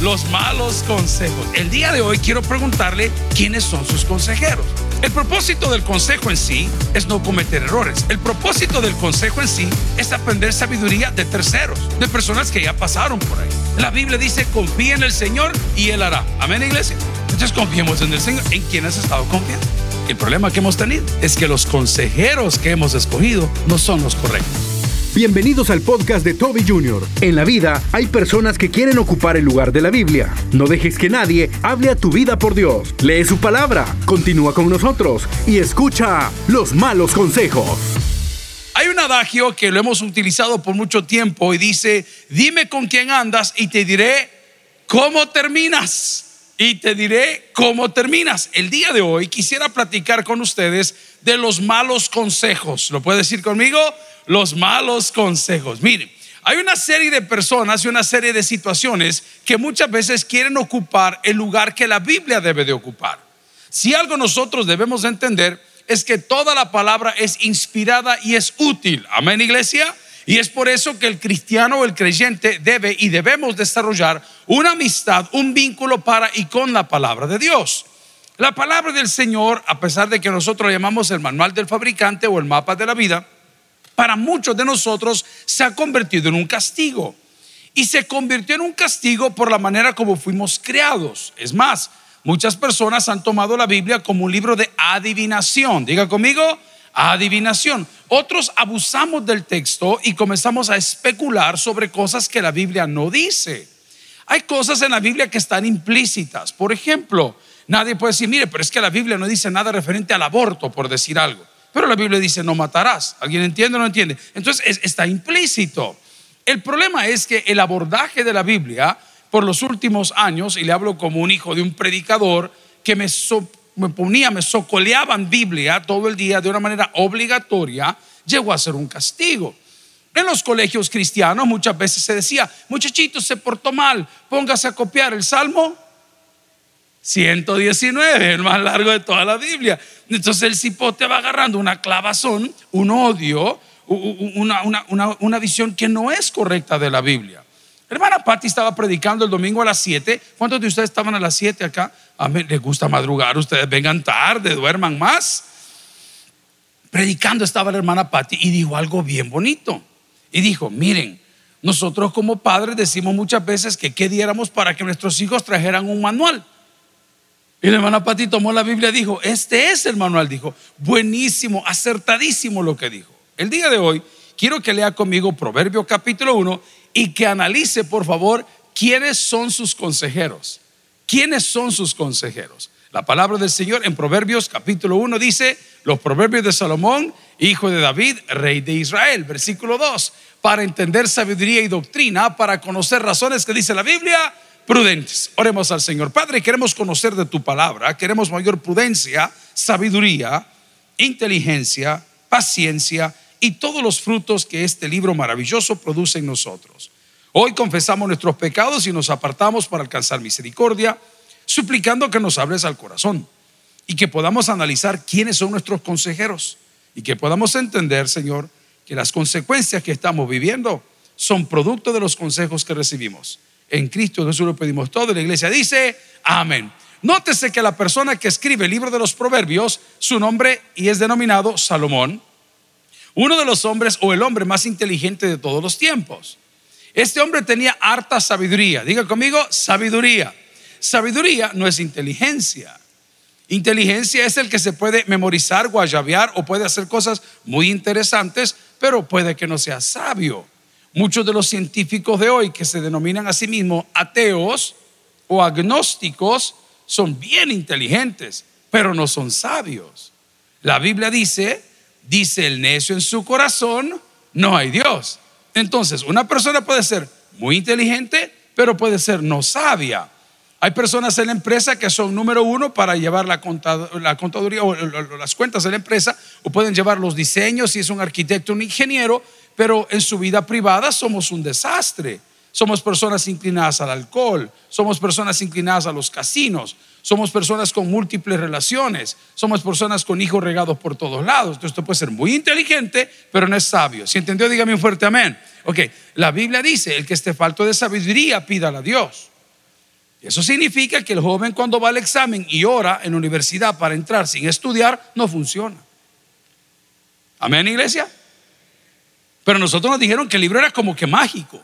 los malos consejos. El día de hoy quiero preguntarle quiénes son sus consejeros. El propósito del consejo en sí es no cometer errores. El propósito del consejo en sí es aprender sabiduría de terceros, de personas que ya pasaron por ahí. La Biblia dice, confía en el Señor y Él hará. Amén, iglesia. Entonces confiemos en el Señor. ¿En quién has estado confiando? El problema que hemos tenido es que los consejeros que hemos escogido no son los correctos. Bienvenidos al podcast de Toby Jr. En la vida hay personas que quieren ocupar el lugar de la Biblia. No dejes que nadie hable a tu vida por Dios. Lee su palabra, continúa con nosotros y escucha los malos consejos. Hay un adagio que lo hemos utilizado por mucho tiempo y dice, dime con quién andas y te diré cómo terminas. Y te diré cómo terminas. El día de hoy quisiera platicar con ustedes de los malos consejos. ¿Lo puede decir conmigo? Los malos consejos. Miren, hay una serie de personas y una serie de situaciones que muchas veces quieren ocupar el lugar que la Biblia debe de ocupar. Si algo nosotros debemos entender es que toda la palabra es inspirada y es útil. Amén, iglesia. Y es por eso que el cristiano o el creyente debe y debemos desarrollar una amistad, un vínculo para y con la palabra de Dios. La palabra del Señor, a pesar de que nosotros llamamos el manual del fabricante o el mapa de la vida, para muchos de nosotros se ha convertido en un castigo. Y se convirtió en un castigo por la manera como fuimos creados. Es más, muchas personas han tomado la Biblia como un libro de adivinación. Diga conmigo, adivinación. Otros abusamos del texto y comenzamos a especular sobre cosas que la Biblia no dice. Hay cosas en la Biblia que están implícitas. Por ejemplo, nadie puede decir, mire, pero es que la Biblia no dice nada referente al aborto, por decir algo. Pero la Biblia dice no matarás. ¿Alguien entiende o no entiende? Entonces está implícito. El problema es que el abordaje de la Biblia por los últimos años, y le hablo como un hijo de un predicador que me, me ponía, me socoleaban Biblia todo el día de una manera obligatoria, llegó a ser un castigo. En los colegios cristianos muchas veces se decía, muchachito, se portó mal, póngase a copiar el Salmo 119, el más largo de toda la Biblia. Entonces el cipote va agarrando una clavazón, un odio, una, una, visión que no es correcta de la Biblia. Hermana Patti estaba predicando el domingo a las 7. ¿Cuántos de ustedes estaban a las 7 acá? A mí les gusta madrugar, ustedes vengan tarde, duerman más. Predicando estaba la hermana Patti y dijo algo bien bonito. Y dijo, miren, nosotros como padres decimos muchas veces que qué diéramos para que nuestros hijos trajeran un manual. Y la hermana Pati tomó la Biblia y dijo, este es el manual, dijo, buenísimo, acertadísimo lo que dijo. El día de hoy quiero que lea conmigo Proverbio capítulo 1 y que analice, por favor, quiénes son sus consejeros. ¿Quiénes son sus consejeros? La palabra del Señor en Proverbios capítulo 1 dice, los proverbios de Salomón, hijo de David, rey de Israel, versículo 2, para entender sabiduría y doctrina, para conocer razones que dice la Biblia, prudentes. Oremos al Señor. Padre, queremos conocer de tu palabra, queremos mayor prudencia, sabiduría, inteligencia, paciencia y todos los frutos que este libro maravilloso produce en nosotros. Hoy confesamos nuestros pecados y nos apartamos para alcanzar misericordia, suplicando que nos hables al corazón y que podamos analizar quiénes son nuestros consejeros y que podamos entender, Señor, que las consecuencias que estamos viviendo son producto de los consejos que recibimos. En Cristo Jesús lo pedimos todo. La iglesia dice, amén. Nótese que la persona que escribe el libro de los proverbios, su nombre y es denominado Salomón, uno de los hombres o el hombre más inteligente de todos los tiempos. Este hombre tenía harta sabiduría. Diga conmigo, sabiduría. Sabiduría no es inteligencia. Inteligencia es el que se puede memorizar, guayabear o puede hacer cosas muy interesantes, pero puede que no sea sabio. Muchos de los científicos de hoy que se denominan a sí mismos ateos o agnósticos son bien inteligentes, pero no son sabios. La Biblia dice, dice el necio en su corazón, no hay Dios. Entonces, una persona puede ser muy inteligente, pero puede ser no sabia. Hay personas en la empresa que son número uno para llevar la, contaduría o las cuentas de la empresa, o pueden llevar los diseños si es un arquitecto, un ingeniero, pero en su vida privada somos un desastre. Somos personas inclinadas al alcohol, somos personas inclinadas a los casinos, somos personas con múltiples relaciones, somos personas con hijos regados por todos lados. Entonces, esto puede ser muy inteligente, pero no es sabio. Si entendió, dígame un fuerte amén. Ok, la Biblia dice: el que esté falto de sabiduría, pídala a Dios. Eso significa que el joven cuando va al examen y ora en la universidad para entrar sin estudiar, no funciona. Amén, iglesia. Pero nosotros nos dijeron que el libro era como que mágico.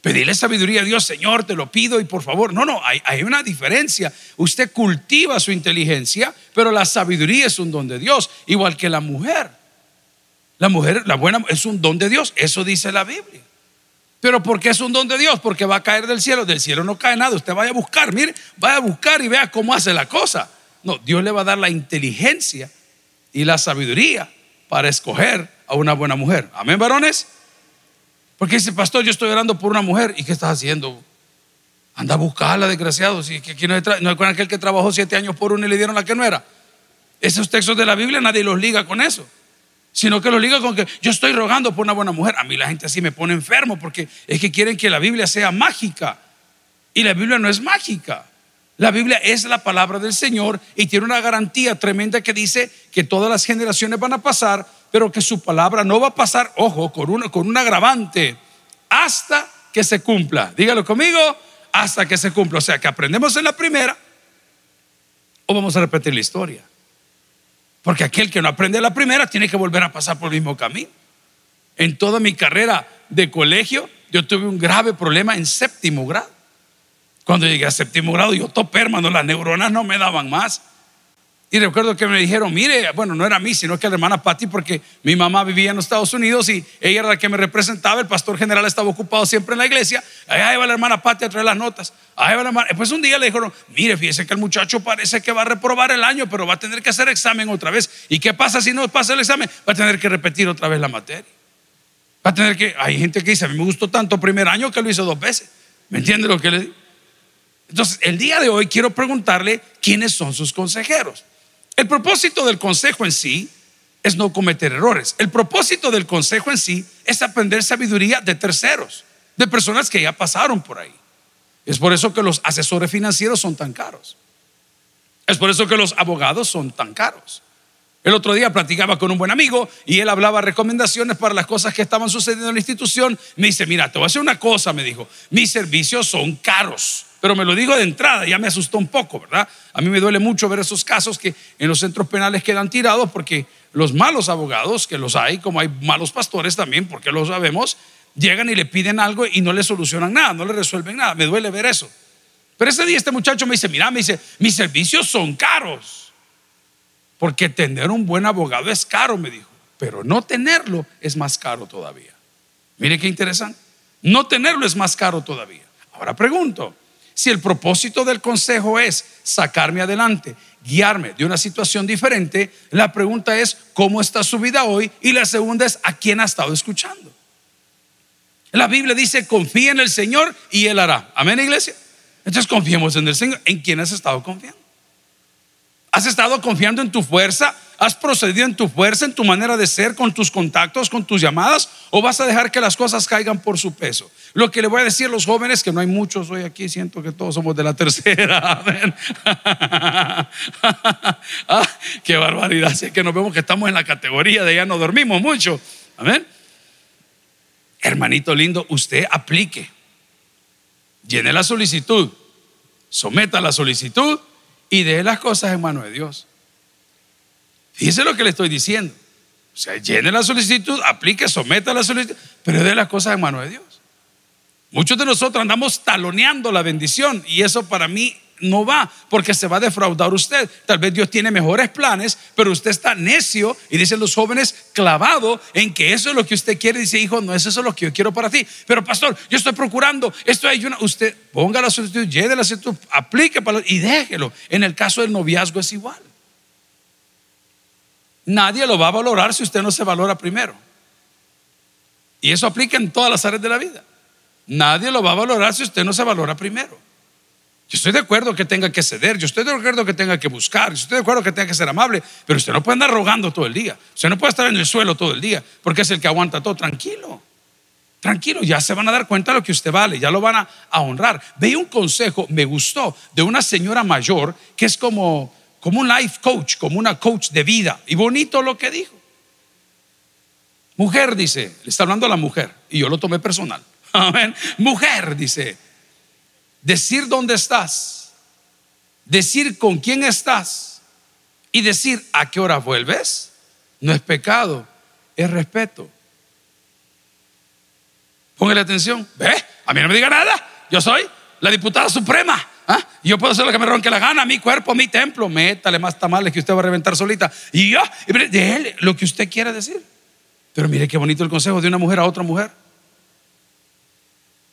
Pedirle sabiduría a Dios, Señor, te lo pido y por favor. No, no, hay, hay, una diferencia. Usted cultiva su inteligencia, pero la sabiduría es un don de Dios, igual que la mujer. La mujer, la buena, es un don de Dios, eso dice la Biblia. Pero ¿por qué es un don de Dios? Porque va a caer del cielo, del cielo no cae nada. Usted vaya a buscar, mire, vaya a buscar y vea cómo hace la cosa. No, Dios le va a dar la inteligencia y la sabiduría para escoger a una buena mujer. Amén, varones. Porque dice, pastor, yo estoy orando por una mujer. ¿Y qué estás haciendo? Anda a buscarla, desgraciado. Si, que, no, no es con aquel que trabajó siete años por una y le dieron la que no era. Esos textos de la Biblia nadie los liga con eso. Sino que los liga con que yo estoy rogando por una buena mujer. A mí la gente así me pone enfermo porque es que quieren que la Biblia sea mágica. Y la Biblia no es mágica. La Biblia es la palabra del Señor y tiene una garantía tremenda que dice que todas las generaciones van a pasar, pero que su palabra no va a pasar, ojo, con, una, con un agravante, hasta que se cumpla. Dígalo conmigo, hasta que se cumpla. O sea, que aprendemos en la primera o vamos a repetir la historia. Porque aquel que no aprende la primera tiene que volver a pasar por el mismo camino. En toda mi carrera de colegio, yo tuve un grave problema en séptimo grado. Cuando llegué a séptimo grado, yo topé, hermano, las neuronas no me daban más. Y recuerdo que me dijeron, mire, bueno, no era a mí, sino que a la hermana Patty, porque mi mamá vivía en los Estados Unidos y ella era la que me representaba, el pastor general estaba ocupado siempre en la iglesia, ahí va la hermana Patty a traer las notas, ahí va la hermana. Pues un día le dijeron, mire, fíjese que el muchacho parece que va a reprobar el año, pero va a tener que hacer examen otra vez. ¿Y qué pasa si no pasa el examen? Va a tener que repetir otra vez la materia. Va a tener que, hay gente que dice, a mí me gustó tanto primer año que lo hizo dos veces. ¿Me entiende lo que le digo? Entonces, el día de hoy quiero preguntarle quiénes son sus consejeros. El propósito del consejo en sí es no cometer errores. El propósito del consejo en sí es aprender sabiduría de terceros, de personas que ya pasaron por ahí. Es por eso que los asesores financieros son tan caros. Es por eso que los abogados son tan caros. El otro día platicaba con un buen amigo y él hablaba recomendaciones para las cosas que estaban sucediendo en la institución. Me dice, mira, te voy a hacer una cosa, me dijo, mis servicios son caros. Pero me lo digo de entrada, ya me asustó un poco, ¿verdad? A mí me duele mucho ver esos casos que en los centros penales quedan tirados porque los malos abogados, que los hay, como hay malos pastores también, porque lo sabemos, llegan y le piden algo y no le solucionan nada, no le resuelven nada. Me duele ver eso. Pero ese día este muchacho me dice, mira, me dice, mis servicios son caros. Porque tener un buen abogado es caro, me dijo. Pero no tenerlo es más caro todavía. Mire qué interesante. No tenerlo es más caro todavía. Ahora pregunto, si el propósito del consejo es sacarme adelante, guiarme de una situación diferente, la pregunta es, ¿cómo está su vida hoy? Y la segunda es, ¿a quién ha estado escuchando? La Biblia dice, confía en el Señor y Él hará. Amén, iglesia. Entonces confiemos en el Señor. ¿En quién has estado confiando? ¿Has estado confiando en tu fuerza? ¿Has procedido en tu fuerza, en tu manera de ser, con tus contactos, con tus llamadas? ¿O vas a dejar que las cosas caigan por su peso? Lo que le voy a decir a los jóvenes, que no hay muchos hoy aquí, siento que todos somos de la tercera. Ah, qué barbaridad. Sé que nos vemos que estamos en la categoría de ya no dormimos mucho. Amén. Hermanito lindo, usted aplique. Llene la solicitud. Someta la solicitud y deje las cosas en manos de Dios. Fíjese lo que le estoy diciendo. O sea, llene la solicitud, aplique, someta la solicitud, pero deje las cosas en manos de Dios. Muchos de nosotros andamos taloneando la bendición y eso para mí no va porque se va a defraudar usted. Tal vez Dios tiene mejores planes, pero usted está necio y dicen los jóvenes clavado en que eso es lo que usted quiere. Dice, hijo, no es eso lo que yo quiero para ti. Pero pastor, yo estoy procurando, esto hay una, usted ponga la solicitud, lleve la solicitud, aplique para, y déjelo. En el caso del noviazgo es igual. Nadie lo va a valorar si usted no se valora primero. Y eso aplica en todas las áreas de la vida. Nadie lo va a valorar si usted no se valora primero. Yo estoy de acuerdo que tenga que ceder, yo estoy de acuerdo que tenga que buscar, yo estoy de acuerdo que tenga que ser amable, pero usted no puede andar rogando todo el día. Usted no puede estar en el suelo todo el día, porque es el que aguanta todo. Tranquilo, tranquilo, ya se van a dar cuenta de lo que usted vale, ya lo van a, honrar. Veía un consejo, me gustó, de una señora mayor que es como, como un life coach, como una coach de vida. Y bonito lo que dijo. Mujer, dice, le está hablando a la mujer, y yo lo tomé personal. Amén. Mujer, dice, decir dónde estás, decir con quién estás y decir a qué hora vuelves, no es pecado, es respeto. Póngale atención. ¿Ve? A mí no me diga nada. Yo soy la diputada suprema. ¿Ah? Yo puedo hacer lo que me ronque la gana, mi cuerpo, mi templo. Métale más tamales que usted va a reventar solita. Y yo, déjele lo que usted quiera decir. Pero mire qué bonito el consejo de una mujer a otra mujer.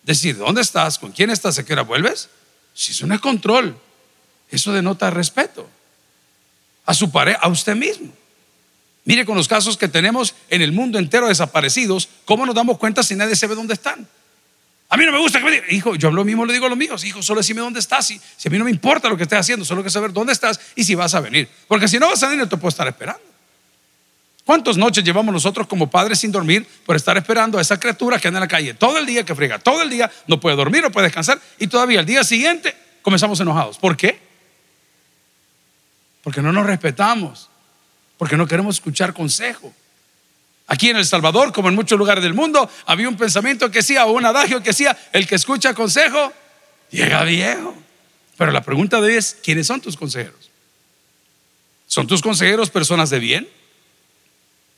Decir, ¿dónde estás? ¿Con quién estás? ¿A qué hora vuelves? Si eso no es control, eso denota respeto a su pareja, a usted mismo. Mire con los casos que tenemos en el mundo entero desaparecidos, ¿cómo nos damos cuenta si nadie se ve dónde están? A mí no me gusta que me digan, hijo, yo lo mismo le digo a los míos, hijo, solo decime dónde estás. Si, si a mí no me importa lo que estés haciendo, solo que saber dónde estás y si vas a venir. Porque si no vas a venir, no te puedo estar esperando. ¿Cuántas noches llevamos nosotros como padres sin dormir por estar esperando a esa criatura que anda en la calle todo el día, que friega todo el día, no puede dormir, no puede descansar y todavía al día siguiente comenzamos enojados? ¿Por qué? Porque no nos respetamos, porque no queremos escuchar consejo. Aquí en El Salvador, como en muchos lugares del mundo, había un pensamiento que decía, o un adagio que decía, el que escucha consejo llega viejo. Pero la pregunta de hoy es, ¿quiénes son tus consejeros? ¿Son tus consejeros personas de bien?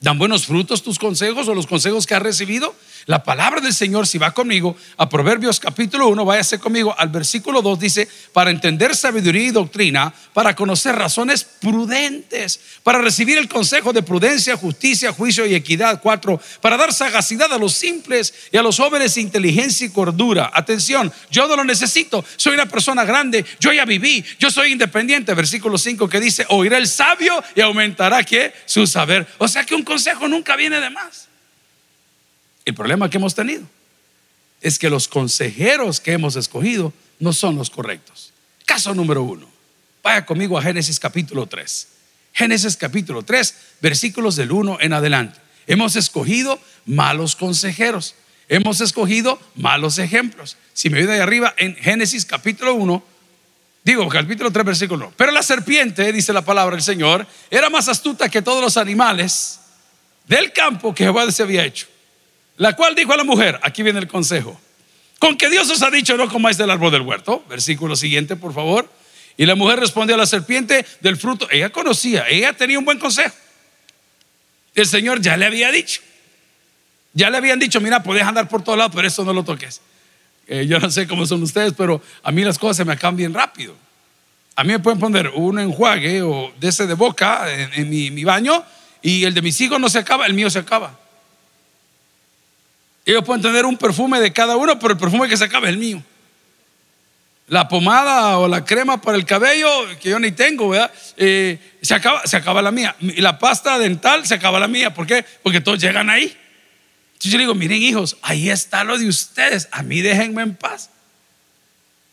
¿Dan buenos frutos tus consejos o los consejos que has recibido? La palabra del Señor, si va conmigo a Proverbios capítulo 1, váyase conmigo al versículo 2, dice, para entender sabiduría y doctrina, para conocer razones prudentes, para recibir el consejo de prudencia, justicia, juicio y equidad. 4, para dar sagacidad a los simples y a los jóvenes inteligencia y cordura. Atención, yo no lo necesito, soy una persona grande, yo ya viví, yo soy independiente. Versículo 5 que dice, oirá el sabio y aumentará que su saber. O sea que un consejo nunca viene de más. El problema que hemos tenido es que los consejeros que hemos escogido no son los correctos. Caso número uno. Vaya conmigo a Génesis capítulo 3. Génesis capítulo 3, versículos del 1 en adelante. Hemos escogido malos consejeros. Hemos escogido malos ejemplos. Si me voy de arriba en Génesis capítulo 1, digo capítulo 3, versículo 1. Pero la serpiente, dice la palabra del Señor, era más astuta que todos los animales del campo que Jehová se había hecho. La cual dijo a la mujer, aquí viene el consejo, con que Dios os ha dicho no comáis del árbol del huerto. Versículo siguiente, por favor. Y la mujer respondió a la serpiente del fruto. Ella conocía, ella tenía un buen consejo. El Señor ya le había dicho. Ya le habían dicho, mira, puedes andar por todos lados, pero eso no lo toques. Eh, yo no sé cómo son ustedes, pero a mí las cosas se me acaban bien rápido. A mí me pueden poner un enjuague o de ese de boca en, mi baño y el de mis hijos no se acaba, el mío se acaba. Ellos pueden tener un perfume de cada uno, pero el perfume que se acaba es el mío. La pomada o la crema para el cabello, que yo ni tengo, ¿verdad? Eh, se, acaba, se acaba la mía. Y la pasta dental se acaba la mía. ¿Por qué? Porque todos llegan ahí. Entonces yo digo, miren hijos, ahí está lo de ustedes. A mí déjenme en paz.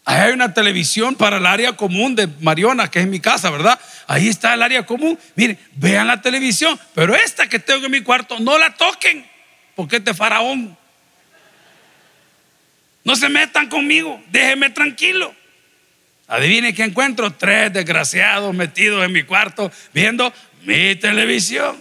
Ahí hay una televisión para el área común de Mariona, que es mi casa, ¿verdad? Ahí está el área común. Miren, vean la televisión, pero esta que tengo en mi cuarto, no la toquen, porque es de faraón. No se metan conmigo, déjenme tranquilo. Adivine qué encuentro, tres desgraciados metidos en mi cuarto viendo mi televisión.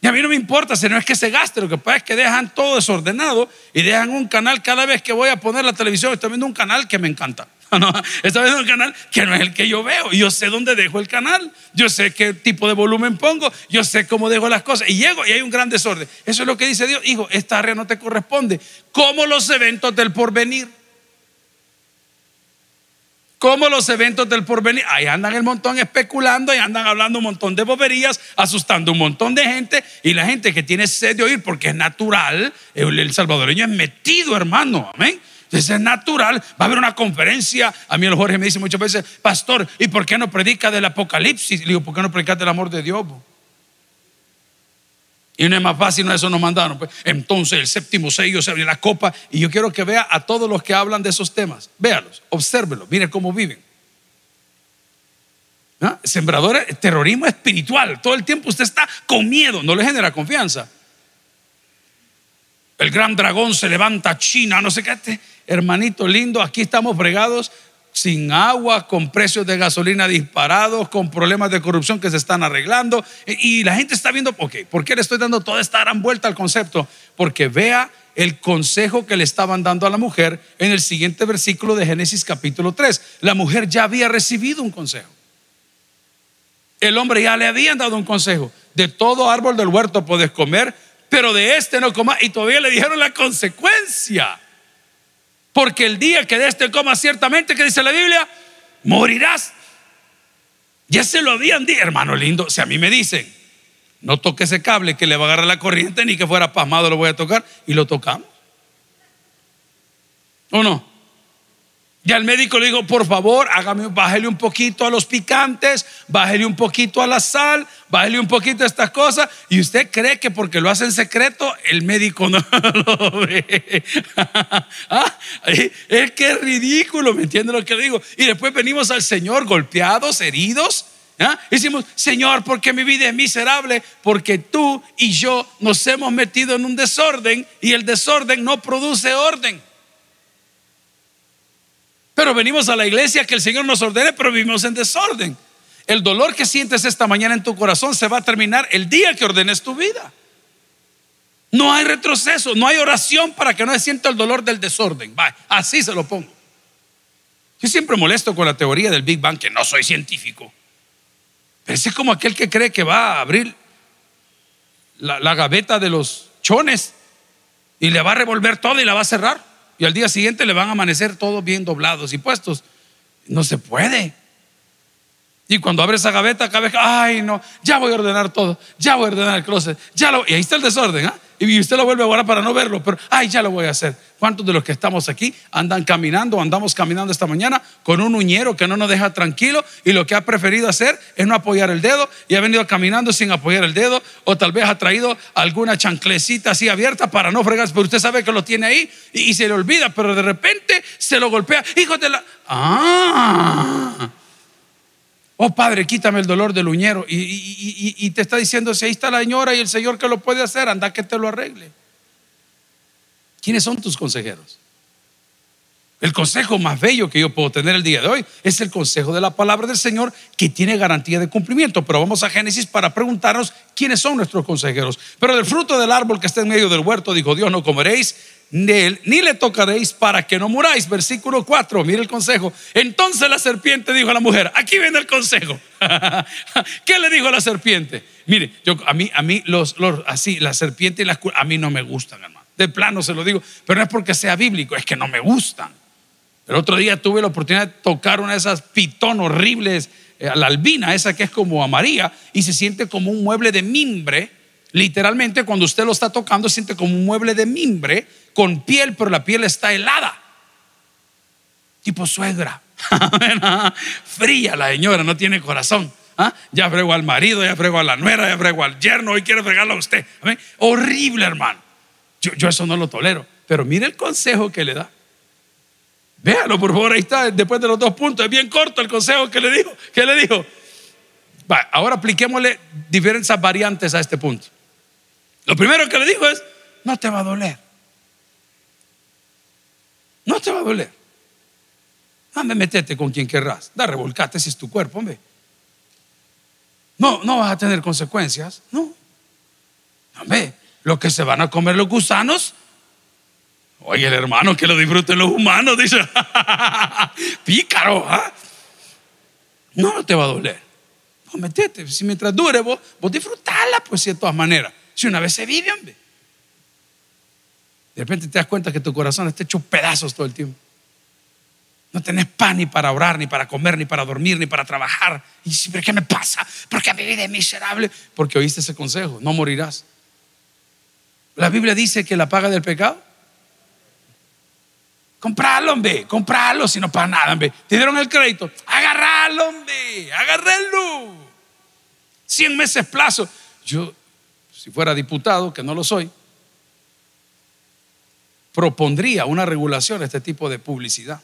Y a mí no me importa si no es que se gaste, lo que pasa es que dejan todo desordenado y dejan un canal cada vez que voy a poner la televisión, estoy viendo un canal que me encanta. No, está viendo un canal que no es el que yo veo. Yo sé dónde dejo el canal. Yo sé qué tipo de volumen pongo. Yo sé cómo dejo las cosas. Y llego y hay un gran desorden. Eso es lo que dice Dios. Hijo, esta área no te corresponde. Como los eventos del porvenir. Como los eventos del porvenir. Ahí andan el montón especulando. Y andan hablando un montón de boberías. Asustando un montón de gente. Y la gente que tiene sed de oír porque es natural. el salvadoreño es metido, hermano. Amén. Entonces es natural, va a haber una conferencia. A mí el Jorge me dice muchas veces, pastor, ¿y por qué no predica del Apocalipsis? Le digo, ¿por qué no predica del amor de Dios? Y no es más fácil, no eso nos mandaron. Pues. Entonces el séptimo sello se abre la copa y yo quiero que vea a todos los que hablan de esos temas. Véalos, obsérvelos, mire cómo viven. ¿Ah? Sembradores, terrorismo espiritual. Todo el tiempo usted está con miedo, no le genera confianza. El gran dragón se levanta China, no sé qué. Hermanito lindo, aquí estamos fregados sin agua, con precios de gasolina disparados, con problemas de corrupción que se están arreglando. Y la gente está viendo, ok, ¿por qué le estoy dando toda esta gran vuelta al concepto? Porque vea el consejo que le estaban dando a la mujer en el siguiente versículo de Génesis capítulo 3. La mujer ya había recibido un consejo. El hombre ya le habían dado un consejo. De todo árbol del huerto puedes comer, pero de este no comas. Y todavía le dijeron la consecuencia. Porque el día que de este comas ciertamente, que dice la Biblia, morirás. Ya se lo habían dicho, hermano lindo. Si a mí me dicen, no toque ese cable que le va a agarrar la corriente, ni que fuera pasmado lo voy a tocar, y lo tocamos. ¿O no? Ya el médico le dijo, por favor, hágame, bájele un poquito a los picantes, bájele un poquito a la sal, bájele un poquito a estas cosas. Y usted cree que porque lo hace en secreto, el médico no lo ve. Es que es ridículo, ¿me entiende lo que digo? Y después venimos al Señor golpeados, heridos. ¿ah? Y decimos, Señor, porque mi vida es miserable, porque tú y yo nos hemos metido en un desorden y el desorden no produce orden. Pero venimos a la iglesia que el Señor nos ordene, pero vivimos en desorden. El dolor que sientes esta mañana en tu corazón se va a terminar el día que ordenes tu vida. No hay retroceso, no hay oración para que no se sienta el dolor del desorden. Así se lo pongo. Yo siempre molesto con la teoría del Big Bang, que no soy científico. Pero es como aquel que cree que va a abrir la, la gaveta de los chones y le va a revolver todo y la va a cerrar y al día siguiente le van a amanecer todos bien doblados y puestos. No se puede. Y cuando abre esa gaveta, cada vez, ay, no, ya voy a ordenar todo, ya voy a ordenar el closet, ya lo, y ahí está el desorden, ¿ah? Y usted lo vuelve a para no verlo, pero, ay, ya lo voy a hacer. ¿Cuántos de los que estamos aquí andan caminando, andamos caminando esta mañana con un uñero que no nos deja tranquilo y lo que ha preferido hacer es no apoyar el dedo y ha venido caminando sin apoyar el dedo o tal vez ha traído alguna chanclecita así abierta para no fregarse, pero usted sabe que lo tiene ahí y, y se le olvida, pero de repente se lo golpea. Hijo de la... Ah. Oh Padre, quítame el dolor del uñero. Y, te está diciendo, si ahí está la señora y el Señor que lo puede hacer, anda que te lo arregle. ¿Quiénes son tus consejeros? El consejo más bello que yo puedo tener el día de hoy es el consejo de la palabra del Señor que tiene garantía de cumplimiento. Pero vamos a Génesis para preguntarnos quiénes son nuestros consejeros. Pero del fruto del árbol que está en medio del huerto, dijo Dios, no comeréis él, ni le tocaréis para que no muráis. Versículo 4, mire el consejo. Entonces la serpiente dijo a la mujer, aquí viene el consejo. ¿Qué le dijo a la serpiente? Mire, yo, a mí, a mí los, los así, la serpiente y las a mí no me gustan, hermano. De plano se lo digo, pero no es porque sea bíblico, es que no me gustan. El otro día tuve la oportunidad de tocar una de esas pitón horribles, eh, la albina, esa que es como amarilla, y se siente como un mueble de mimbre. Literalmente, cuando usted lo está tocando, siente como un mueble de mimbre con piel, pero la piel está helada. Tipo suegra. Fría la señora, no tiene corazón. ¿Ah? Ya frego al marido, ya frego a la nuera, ya frego al yerno, hoy quiere fregarlo a usted. Horrible, hermano. Yo, eso no lo tolero. Pero mire el consejo que le da. Véalo, por favor, ahí está, después de los dos puntos. Es bien corto el consejo que le dijo. ¿Qué le dijo? ahora apliquémosle diferentes variantes a este punto. Lo primero que le dijo es, no te va a doler. No te va a doler. Dame, metete con quien querrás. Da, revolcate si es tu cuerpo, hombre. No, no vas a tener consecuencias. No. Hombre, lo que se van a comer los gusanos Oye, el hermano que lo disfruten los humanos, dice, pícaro, ¿ah? No, no te va a doler. No, si mientras dure vos, vos disfrutala, pues de todas maneras. Si una vez se vive, hombre. De repente te das cuenta que tu corazón está hecho pedazos todo el tiempo. No tenés pan ni para orar, ni para comer, ni para dormir, ni para trabajar. Y dices, ¿pero qué me pasa? Porque mi vida es miserable. Porque oíste ese consejo, no morirás. La Biblia dice que la paga del pecado Comprarlo, hombre, comprarlo, si no para nada, hombre. Te dieron el crédito, agarrarlo, hombre, agarrarlo. 100 meses plazo. Yo, si fuera diputado, que no lo soy, propondría una regulación a este tipo de publicidad,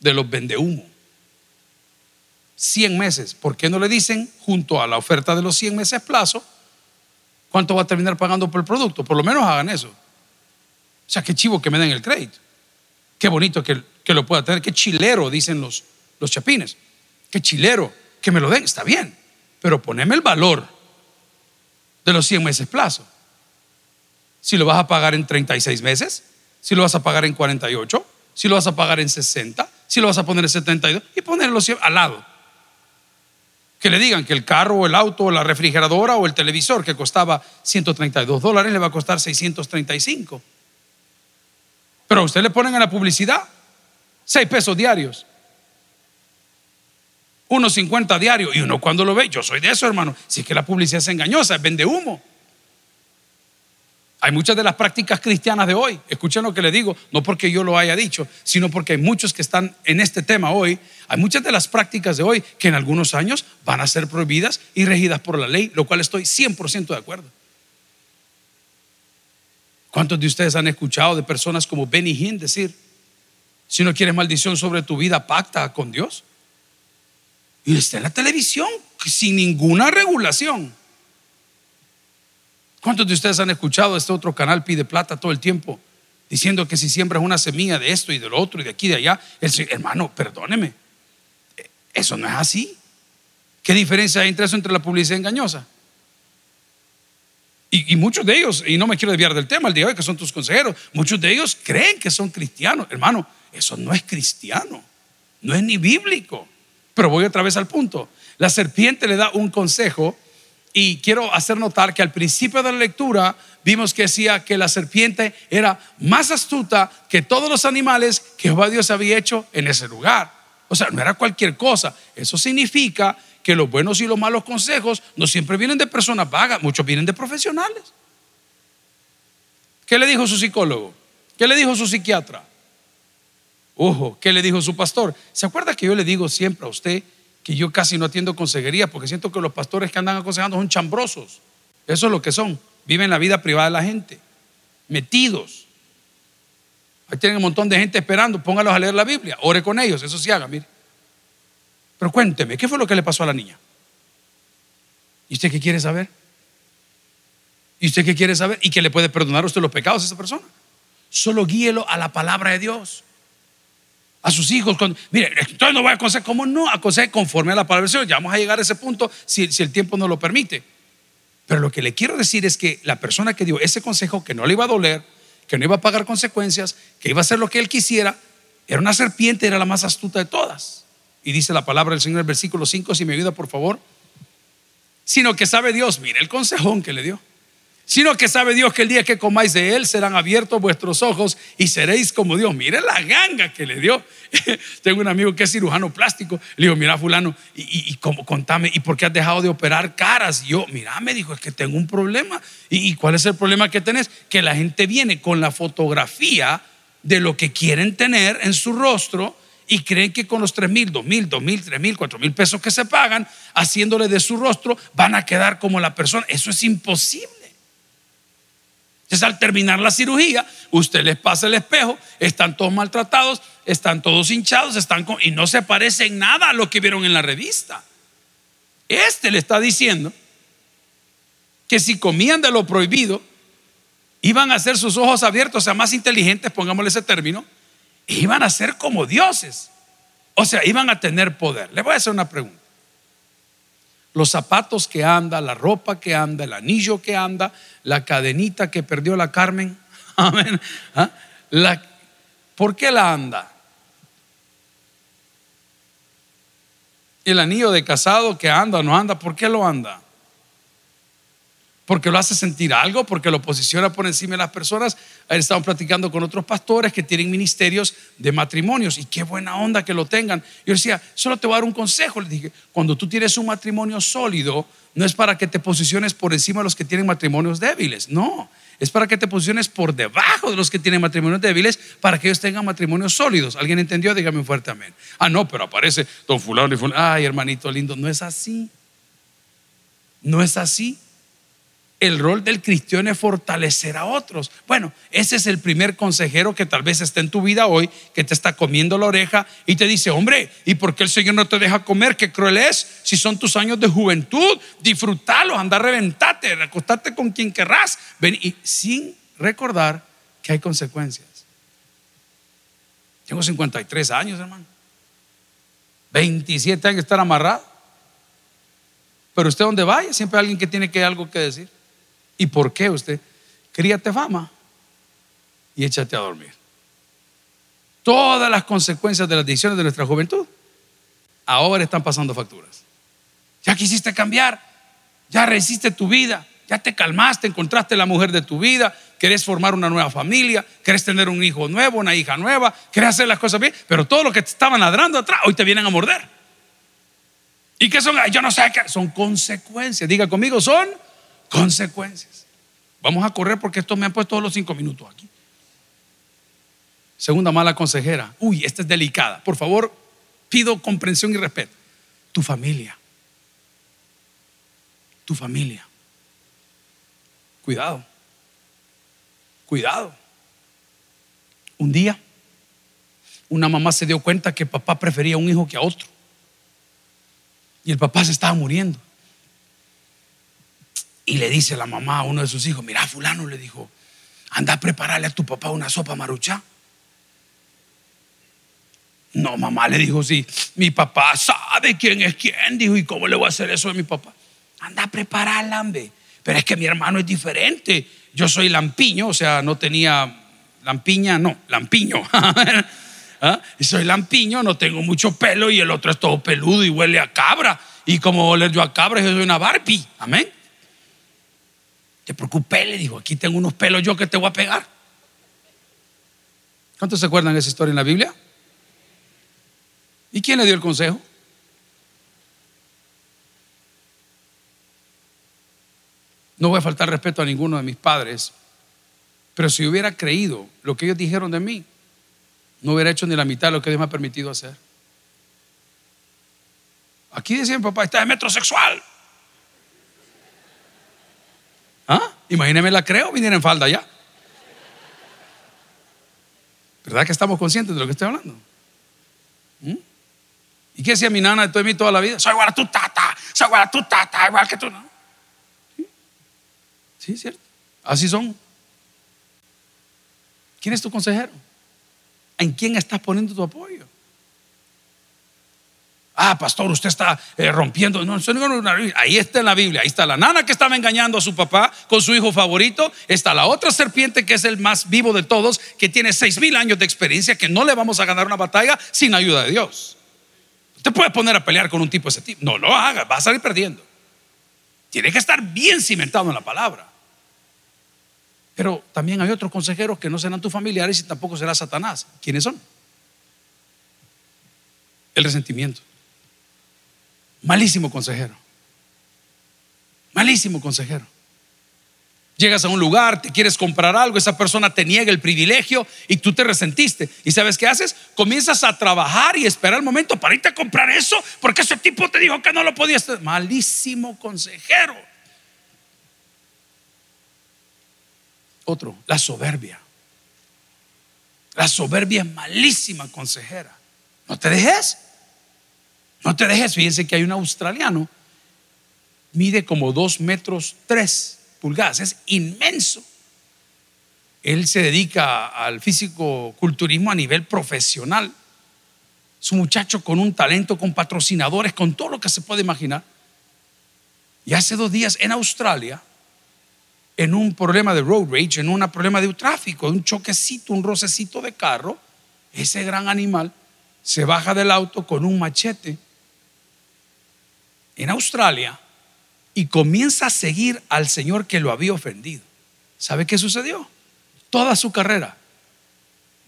de los vendehumo. 100 meses. ¿Por qué no le dicen, junto a la oferta de los 100 meses plazo, cuánto va a terminar pagando por el producto? Por lo menos hagan eso. O sea, qué chivo que me den el crédito. Qué bonito que, lo pueda tener. Qué chilero, dicen los, los chapines. Qué chilero. Que me lo den, está bien. Pero poneme el valor de los 100 meses plazo. Si lo vas a pagar en 36 meses, si lo vas a pagar en 48, si lo vas a pagar en 60, si lo vas a poner en 72 y ponerlo al lado. Que le digan que el carro o el auto o la refrigeradora o el televisor que costaba 132 dólares le va a costar 635. Pero a usted le ponen en la publicidad 6 pesos diarios. 1.50 diario. Y uno cuando lo ve, yo soy de eso, hermano. Si es que la publicidad es engañosa, vende humo. Hay muchas de las prácticas cristianas de hoy, escuchen lo que le digo, no porque yo lo haya dicho, sino porque hay muchos que están en este tema hoy. Hay muchas de las prácticas de hoy que en algunos años van a ser prohibidas y regidas por la ley, lo cual estoy 100% de acuerdo. ¿Cuántos de ustedes han escuchado de personas como Benny Hinn decir, si no quieres maldición sobre tu vida, pacta con Dios? Y está en la televisión sin ninguna regulación. ¿Cuántos de ustedes han escuchado este otro canal Pide Plata todo el tiempo? Diciendo que si siembras una semilla de esto y de lo otro y de aquí y de allá, el, hermano, perdóneme, eso no es así. ¿Qué diferencia hay entre eso entre la publicidad engañosa? Y, y, muchos de ellos, y no me quiero desviar del tema el día de hoy, que son tus consejeros, muchos de ellos creen que son cristianos. Hermano, eso no es cristiano, no es ni bíblico. Pero voy otra vez al punto. La serpiente le da un consejo y quiero hacer notar que al principio de la lectura vimos que decía que la serpiente era más astuta que todos los animales que Jehová Dios había hecho en ese lugar. O sea, no era cualquier cosa. Eso significa que los buenos y los malos consejos no siempre vienen de personas vagas, muchos vienen de profesionales. ¿Qué le dijo su psicólogo? ¿Qué le dijo su psiquiatra? Ojo, ¿qué le dijo su pastor? ¿Se acuerda que yo le digo siempre a usted que yo casi no atiendo consejería porque siento que los pastores que andan aconsejando son chambrosos. Eso es lo que son. Viven la vida privada de la gente. Metidos. Ahí tienen un montón de gente esperando. Póngalos a leer la Biblia. Ore con ellos. Eso sí haga, mire. Pero cuénteme, ¿qué fue lo que le pasó a la niña? ¿Y usted qué quiere saber? ¿Y usted qué quiere saber? ¿Y que le puede perdonar usted los pecados a esa persona? Solo guíelo a la palabra de Dios a sus hijos. Con, mire, entonces no voy a aconsejar, ¿cómo no? Aconsejar conforme a la palabra del Señor. Ya vamos a llegar a ese punto si, si el tiempo no lo permite. Pero lo que le quiero decir es que la persona que dio ese consejo, que no le iba a doler, que no iba a pagar consecuencias, que iba a hacer lo que él quisiera, era una serpiente, era la más astuta de todas. Y dice la palabra del Señor en el versículo 5, si me ayuda por favor. Sino que sabe Dios, mire el consejón que le dio sino que sabe Dios que el día que comáis de él serán abiertos vuestros ojos y seréis como Dios. Mire la ganga que le dio. Tengo un amigo que es cirujano plástico. Le digo, mira fulano, y, como, contame, ¿y por qué has dejado de operar caras? Y yo, mira, me dijo, es que tengo un problema. ¿Y, cuál es el problema que tenés? Que la gente viene con la fotografía de lo que quieren tener en su rostro y creen que con los 3 mil, 2 mil, 2 mil, 3 mil, 4 mil pesos que se pagan, haciéndole de su rostro, van a quedar como la persona. Eso es imposible. Entonces al terminar la cirugía, usted les pasa el espejo, están todos maltratados, están todos hinchados, están y no se parecen nada a lo que vieron en la revista. Este le está diciendo que si comían de lo prohibido, iban a ser sus ojos abiertos, o sea, más inteligentes, pongámosle ese término, e iban a ser como dioses. O sea, iban a tener poder. Le voy a hacer una pregunta los zapatos que anda, la ropa que anda, el anillo que anda, la cadenita que perdió la Carmen. Amén. ¿Ah? ¿Por qué la anda? El anillo de casado que anda o no anda, ¿por qué lo anda? Porque lo hace sentir algo, porque lo posiciona por encima de las personas. Ayer estamos platicando con otros pastores que tienen ministerios de matrimonios y qué buena onda que lo tengan. Yo decía, solo te voy a dar un consejo. Le dije, cuando tú tienes un matrimonio sólido, no es para que te posiciones por encima de los que tienen matrimonios débiles, no. Es para que te posiciones por debajo de los que tienen matrimonios débiles para que ellos tengan matrimonios sólidos. ¿Alguien entendió? Dígame un fuerte amén. Ah, no, pero aparece don fulano y fulano. Ay, hermanito lindo, no es así. No es así el rol del cristiano es fortalecer a otros. Bueno, ese es el primer consejero que tal vez está en tu vida hoy, que te está comiendo la oreja y te dice, hombre, ¿y por qué el Señor no te deja comer? Qué cruel es. Si son tus años de juventud, disfrútalos, anda, reventate, acostarte con quien querrás. Ven, y sin recordar que hay consecuencias. Tengo 53 años, hermano. 27 años estar amarrado. Pero usted donde vaya, siempre hay alguien que tiene que algo que decir. ¿Y por qué usted? críate fama y échate a dormir. Todas las consecuencias de las decisiones de nuestra juventud ahora están pasando facturas. Ya quisiste cambiar, ya resiste tu vida, ya te calmaste, encontraste la mujer de tu vida, querés formar una nueva familia, querés tener un hijo nuevo, una hija nueva, querés hacer las cosas bien, pero todo lo que te estaban ladrando atrás, hoy te vienen a morder. ¿Y qué son? Yo no sé qué. Son consecuencias. Diga conmigo, son consecuencias. Vamos a correr porque esto me han puesto los cinco minutos aquí. Segunda mala consejera. Uy, esta es delicada. Por favor, pido comprensión y respeto. Tu familia. Tu familia. Cuidado. Cuidado. Un día, una mamá se dio cuenta que papá prefería un hijo que a otro. Y el papá se estaba muriendo. Y le dice la mamá a uno de sus hijos, mira, fulano le dijo, anda a prepararle a tu papá una sopa marucha. No, mamá le dijo, sí, mi papá sabe quién es quién, dijo, ¿y cómo le voy a hacer eso a mi papá? Anda a prepararla, hombre. Pero es que mi hermano es diferente. Yo soy lampiño, o sea, no tenía lampiña, no, lampiño. ¿Ah? Soy lampiño, no tengo mucho pelo y el otro es todo peludo y huele a cabra. Y como oler yo a cabra, yo soy una Barbie. Amén. Te preocupé, le dijo, aquí tengo unos pelos yo que te voy a pegar. ¿Cuántos se acuerdan de esa historia en la Biblia? ¿Y quién le dio el consejo? No voy a faltar respeto a ninguno de mis padres, pero si hubiera creído lo que ellos dijeron de mí, no hubiera hecho ni la mitad de lo que Dios me ha permitido hacer. Aquí decían, papá, está de metrosexual. ¿Ah? Imagíneme la creo, viniera en falda ya. ¿Verdad que estamos conscientes de lo que estoy hablando? ¿Mm? ¿Y qué decía mi nana de mí toda la vida? Soy igual a tu tata, soy igual a tu tata, igual que tú, ¿no? Sí, cierto. Así son. ¿Quién es tu consejero? ¿En quién estás poniendo tu apoyo? Ah, pastor, usted está eh, rompiendo. Ahí está en la Biblia. Ahí está la nana que estaba engañando a su papá con su hijo favorito. Está la otra serpiente que es el más vivo de todos, que tiene seis mil años de experiencia, que no le vamos a ganar una batalla sin ayuda de Dios. Usted puede poner a pelear con un tipo de ese tipo. No lo haga, va a salir perdiendo. Tiene que estar bien cimentado en la palabra. Pero también hay otros consejeros que no serán tus familiares y tampoco será Satanás. ¿Quiénes son? El resentimiento. Malísimo consejero. Malísimo consejero. Llegas a un lugar, te quieres comprar algo, esa persona te niega el privilegio y tú te resentiste. ¿Y sabes qué haces? Comienzas a trabajar y esperar el momento para irte a comprar eso porque ese tipo te dijo que no lo podías. Malísimo consejero. Otro, la soberbia. La soberbia es malísima consejera. No te dejes. No te dejes. Fíjense que hay un australiano, mide como dos metros tres pulgadas, es inmenso. Él se dedica al físico-culturismo a nivel profesional. Es un muchacho con un talento, con patrocinadores, con todo lo que se puede imaginar. Y hace dos días en Australia en un problema de road rage, en un problema de tráfico, un choquecito, un rocecito de carro, ese gran animal se baja del auto con un machete en Australia y comienza a seguir al señor que lo había ofendido. ¿Sabe qué sucedió? Toda su carrera.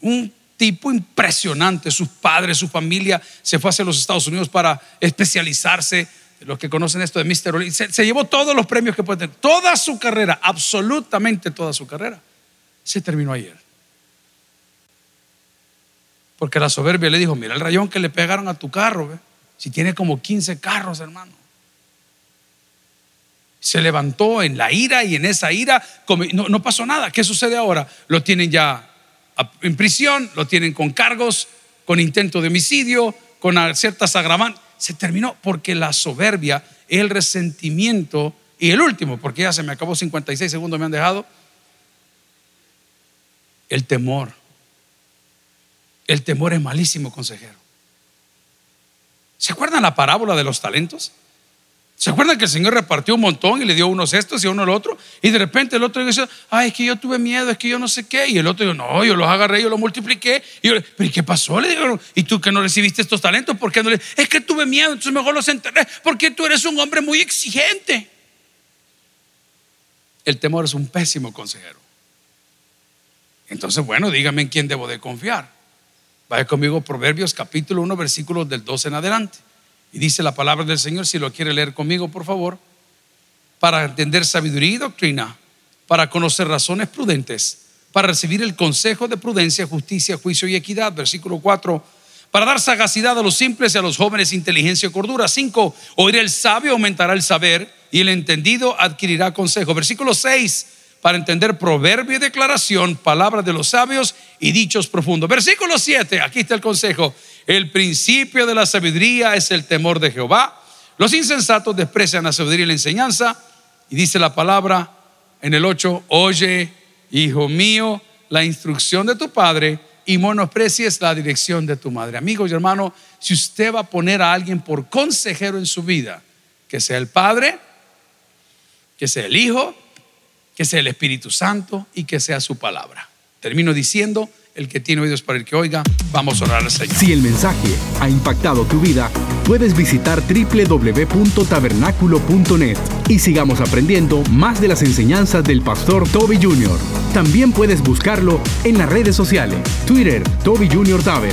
Un tipo impresionante, sus padres, su familia se fue hacia los Estados Unidos para especializarse los que conocen esto de Mr. Oli, se, llevó todos los premios que puede tener, toda su carrera, absolutamente toda su carrera, se terminó ayer. Porque la soberbia le dijo, mira el rayón que le pegaron a tu carro, si tiene como 15 carros, hermano. Se levantó en la ira y en esa ira no, pasó nada. ¿Qué sucede ahora? Lo tienen ya en prisión, lo tienen con cargos, con intento de homicidio, con ciertas agravantes se terminó porque la soberbia, el resentimiento y el último, porque ya se me acabó 56 segundos, me han dejado, el temor. El temor es malísimo consejero. ¿Se acuerdan la parábola de los talentos? ¿Se acuerdan que el Señor repartió un montón y le dio unos estos y uno el otro? Y de repente el otro dice, ay, es que yo tuve miedo, es que yo no sé qué. Y el otro dijo, no, yo los agarré, yo los multipliqué. Y yo, pero ¿y qué pasó? Le digo, ¿y tú que no recibiste estos talentos? ¿Por qué no le? Es que tuve miedo, entonces mejor los enterré, porque tú eres un hombre muy exigente. El temor es un pésimo consejero. Entonces, bueno, dígame en quién debo de confiar. Vaya conmigo Proverbios capítulo 1, versículos del 12 en adelante. Y dice la palabra del Señor, si lo quiere leer conmigo, por favor, para entender sabiduría y doctrina, para conocer razones prudentes, para recibir el consejo de prudencia, justicia, juicio y equidad. Versículo 4, para dar sagacidad a los simples y a los jóvenes inteligencia y cordura. 5, oír el sabio aumentará el saber y el entendido adquirirá consejo. Versículo 6, para entender proverbio y declaración, palabras de los sabios y dichos profundos. Versículo 7, aquí está el consejo. El principio de la sabiduría es el temor de Jehová. Los insensatos desprecian la sabiduría y la enseñanza. Y dice la palabra en el 8, oye, hijo mío, la instrucción de tu padre y monosprecies la dirección de tu madre. Amigos y hermanos, si usted va a poner a alguien por consejero en su vida, que sea el Padre, que sea el Hijo, que sea el Espíritu Santo y que sea su palabra. Termino diciendo, el que tiene oídos para el que oiga, vamos a orar al Señor. Si el mensaje ha impactado tu vida, puedes visitar www.tabernaculo.net y sigamos aprendiendo más de las enseñanzas del pastor Toby Jr. También puedes buscarlo en las redes sociales, Twitter, Toby Jr. Taber,